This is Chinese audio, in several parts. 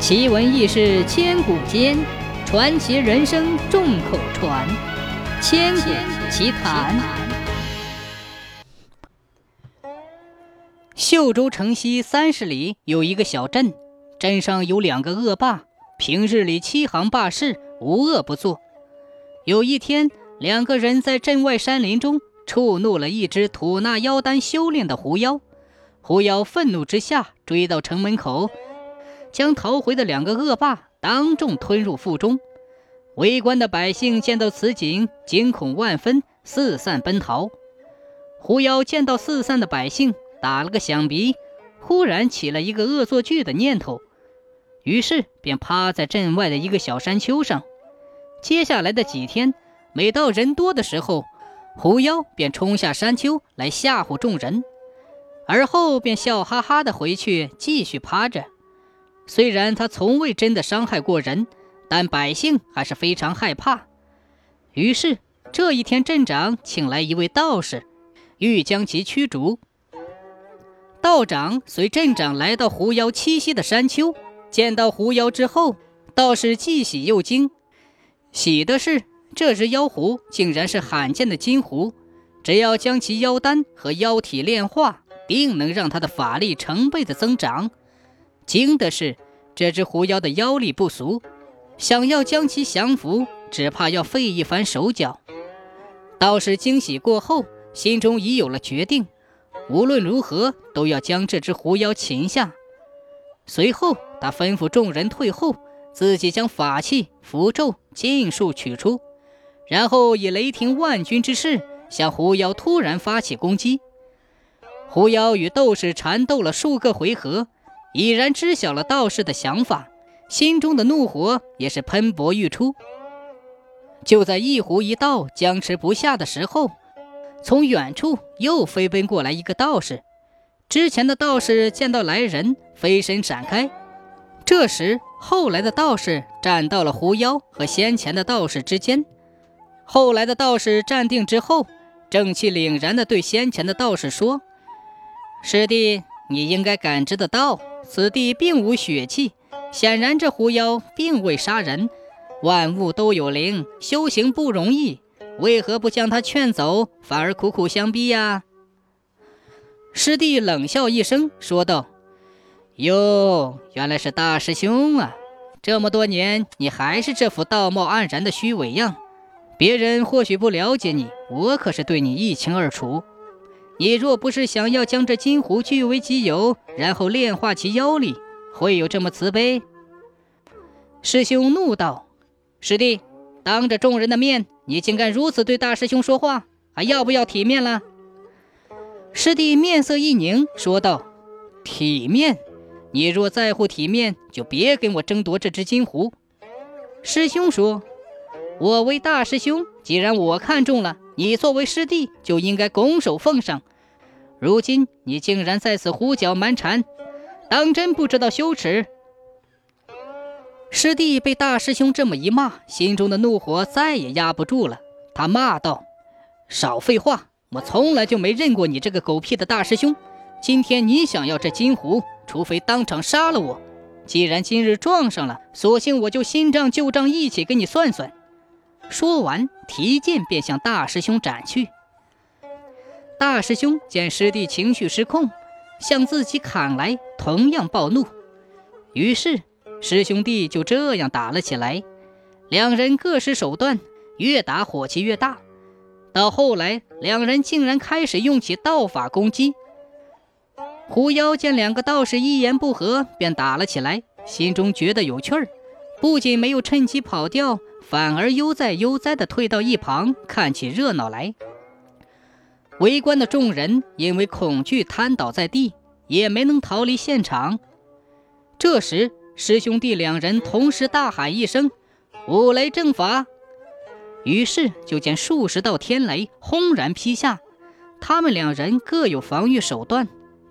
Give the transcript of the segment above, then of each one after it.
奇闻异事千古间，传奇人生众口传。千古奇谈。秀州城西三十里有一个小镇，镇上有两个恶霸，平日里欺行霸市，无恶不作。有一天，两个人在镇外山林中触怒了一只吐纳妖丹修炼的狐妖。狐妖愤怒之下，追到城门口，将逃回的两个恶霸当众吞入腹中。围观的百姓见到此景，惊恐万分，四散奔逃。狐妖见到四散的百姓，打了个响鼻，忽然起了一个恶作剧的念头，于是便趴在镇外的一个小山丘上。接下来的几天，每到人多的时候，狐妖便冲下山丘来吓唬众人。而后便笑哈哈的回去，继续趴着。虽然他从未真的伤害过人，但百姓还是非常害怕。于是这一天，镇长请来一位道士，欲将其驱逐。道长随镇长来到狐妖栖息的山丘，见到狐妖之后，道士既喜又惊。喜的是，这只妖狐竟然是罕见的金狐，只要将其妖丹和妖体炼化。定能让他的法力成倍的增长。惊的是，这只狐妖的妖力不俗，想要将其降服，只怕要费一番手脚。道士惊喜过后，心中已有了决定，无论如何都要将这只狐妖擒下。随后，他吩咐众人退后，自己将法器、符咒尽数取出，然后以雷霆万钧之势向狐妖突然发起攻击。狐妖与斗士缠斗了数个回合，已然知晓了道士的想法，心中的怒火也是喷薄欲出。就在一狐一道僵持不下的时候，从远处又飞奔过来一个道士。之前的道士见到来人，飞身闪开。这时，后来的道士站到了狐妖和先前的道士之间。后来的道士站定之后，正气凛然地对先前的道士说。师弟，你应该感知得到，此地并无血气，显然这狐妖并未杀人。万物都有灵，修行不容易，为何不将他劝走，反而苦苦相逼呀？师弟冷笑一声，说道：“哟，原来是大师兄啊！这么多年，你还是这副道貌岸然的虚伪样。别人或许不了解你，我可是对你一清二楚。”你若不是想要将这金狐据为己有，然后炼化其妖力，会有这么慈悲？师兄怒道：“师弟，当着众人的面，你竟敢如此对大师兄说话，还要不要体面了？”师弟面色一凝，说道：“体面？你若在乎体面，就别跟我争夺这只金狐。”师兄说：“我为大师兄，既然我看中了，你作为师弟，就应该拱手奉上。”如今你竟然在此胡搅蛮缠，当真不知道羞耻！师弟被大师兄这么一骂，心中的怒火再也压不住了。他骂道：“少废话！我从来就没认过你这个狗屁的大师兄。今天你想要这金壶，除非当场杀了我。既然今日撞上了，索性我就新账旧账一起跟你算算。”说完，提剑便向大师兄斩去。大师兄见师弟情绪失控，向自己砍来，同样暴怒。于是师兄弟就这样打了起来。两人各施手段，越打火气越大。到后来，两人竟然开始用起道法攻击。狐妖见两个道士一言不合便打了起来，心中觉得有趣儿，不仅没有趁机跑掉，反而悠哉悠哉地退到一旁看起热闹来。围观的众人因为恐惧瘫倒在地，也没能逃离现场。这时，师兄弟两人同时大喊一声：“五雷正法！”于是就见数十道天雷轰然劈下。他们两人各有防御手段，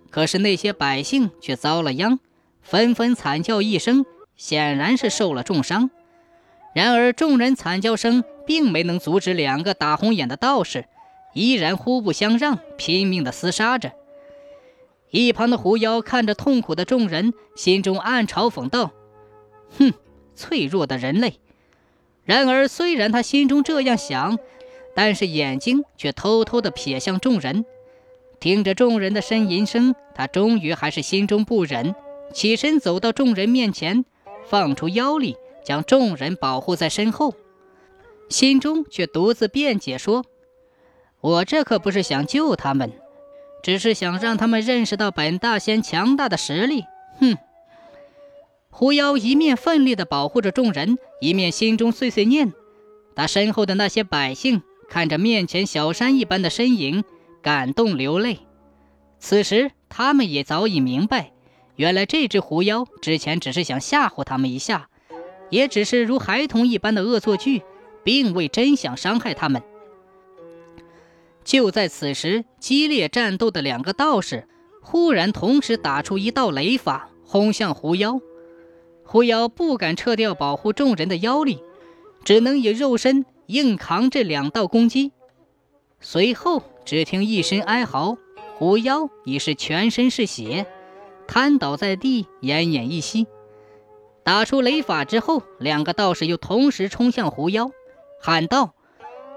可是那些百姓却遭了殃，纷纷惨叫一声，显然是受了重伤。然而，众人惨叫声并没能阻止两个打红眼的道士。依然互不相让，拼命地厮杀着。一旁的狐妖看着痛苦的众人，心中暗嘲讽道：“哼，脆弱的人类。然而，虽然他心中这样想，但是眼睛却偷偷地瞥向众人。听着众人的呻吟声，他终于还是心中不忍，起身走到众人面前，放出妖力，将众人保护在身后，心中却独自辩解说：“我这可不是想救他们，只是想让他们认识到本大仙强大的实力。”哼。狐妖一面奋力地保护着众人，一面心中碎碎念。他身后的那些百姓看着面前小山一般的身影，感动流泪。此时，他们也早已明白，原来这只狐妖之前只是想吓唬他们一下，也只是如孩童一般的恶作剧，并未真想伤害他们。就在此时，激烈战斗的两个道士忽然同时打出一道雷法，轰向狐妖。狐妖不敢撤掉保护众人的妖力，只能以肉身硬扛这两道攻击。随后，只听一声哀嚎，狐妖已是全身是血，瘫倒在地，奄奄一息。打出雷法之后，两个道士又同时冲向狐妖，喊道：“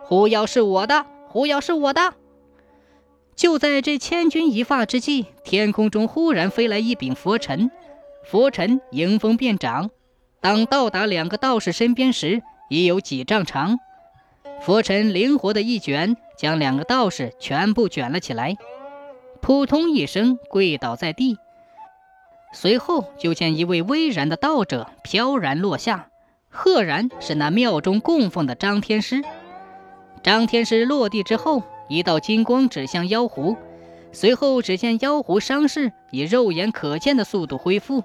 狐妖是我的，狐妖是我的！”就在这千钧一发之际，天空中忽然飞来一柄佛尘。佛尘迎风便长，当到达两个道士身边时，已有几丈长。佛尘灵活的一卷，将两个道士全部卷了起来，扑通一声跪倒在地。随后就见一位巍然的道者飘然落下，赫然是那庙中供奉的张天师。张天师落地之后，一道金光指向妖狐。随后，只见妖狐伤势以肉眼可见的速度恢复。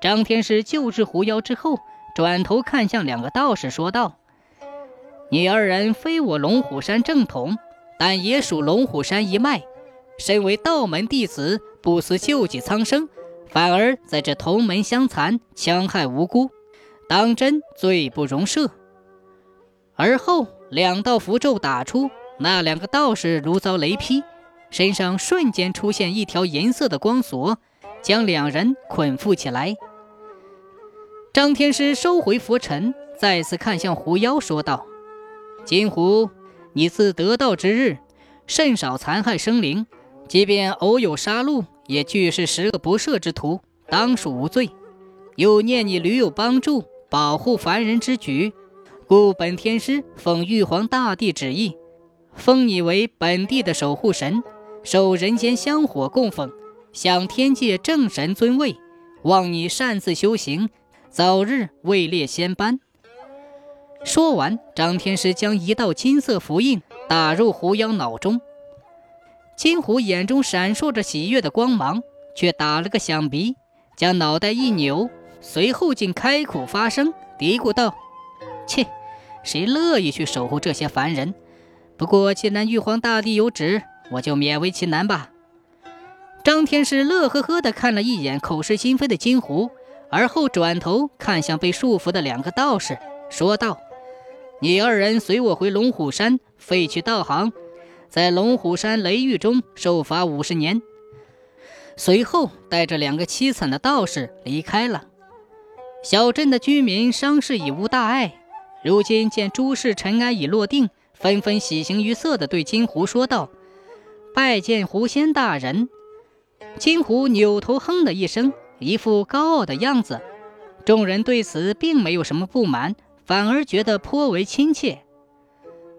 张天师救治狐妖之后，转头看向两个道士，说道：“你二人非我龙虎山正统，但也属龙虎山一脉。身为道门弟子，不思救济苍生，反而在这同门相残，戕害无辜，当真罪不容赦。”而后，两道符咒打出，那两个道士如遭雷劈。身上瞬间出现一条银色的光索，将两人捆缚起来。张天师收回佛尘，再次看向狐妖，说道：“金狐，你自得道之日，甚少残害生灵，即便偶有杀戮，也俱是十恶不赦之徒，当属无罪。又念你屡有帮助，保护凡人之举，故本天师奉玉皇大帝旨意，封你为本地的守护神。”受人间香火供奉，享天界正神尊位，望你擅自修行，早日位列仙班。说完，张天师将一道金色符印打入狐妖脑中。金狐眼中闪烁着喜悦的光芒，却打了个响鼻，将脑袋一扭，随后竟开口发声，嘀咕道：“切，谁乐意去守护这些凡人？不过既然玉皇大帝有旨。”我就勉为其难吧。张天师乐呵呵地看了一眼口是心非的金狐，而后转头看向被束缚的两个道士，说道：“你二人随我回龙虎山，废去道行，在龙虎山雷狱中受罚五十年。”随后带着两个凄惨的道士离开了。小镇的居民伤势已无大碍，如今见诸事尘埃已落定，纷纷喜形于色地对金狐说道。拜见狐仙大人，金狐扭头哼了一声，一副高傲的样子。众人对此并没有什么不满，反而觉得颇为亲切。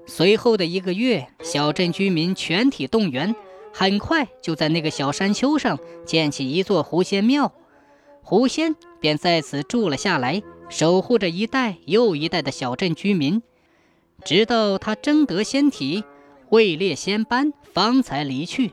随后的一个月，小镇居民全体动员，很快就在那个小山丘上建起一座狐仙庙，狐仙便在此住了下来，守护着一代又一代的小镇居民，直到他征得仙体。位列仙班，方才离去。